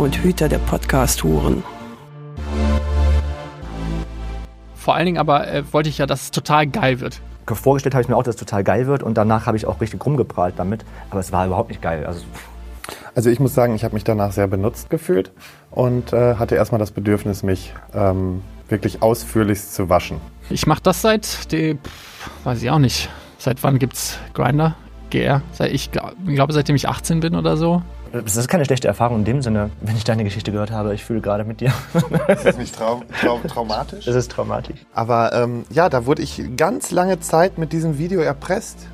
und Hüter der Podcast-Huren. Vor allen Dingen aber äh, wollte ich ja, dass es total geil wird. Vorgestellt habe ich mir auch, dass es total geil wird und danach habe ich auch richtig rumgeprahlt damit, aber es war überhaupt nicht geil. Also, Also ich muss sagen, ich habe mich danach sehr benutzt gefühlt und äh, hatte erstmal das Bedürfnis, mich ähm, wirklich ausführlichst zu waschen. Ich mache das seit, die, pff, weiß ich auch nicht, seit wann gibt's Grinder? GR? Seit, ich glaube, glaub, seitdem ich 18 bin oder so. Das ist keine schlechte Erfahrung in dem Sinne, wenn ich deine Geschichte gehört habe. Ich fühle gerade mit dir. Ist das nicht trau trau traumatisch? Das ist traumatisch. Aber ähm, ja, da wurde ich ganz lange Zeit mit diesem Video erpresst.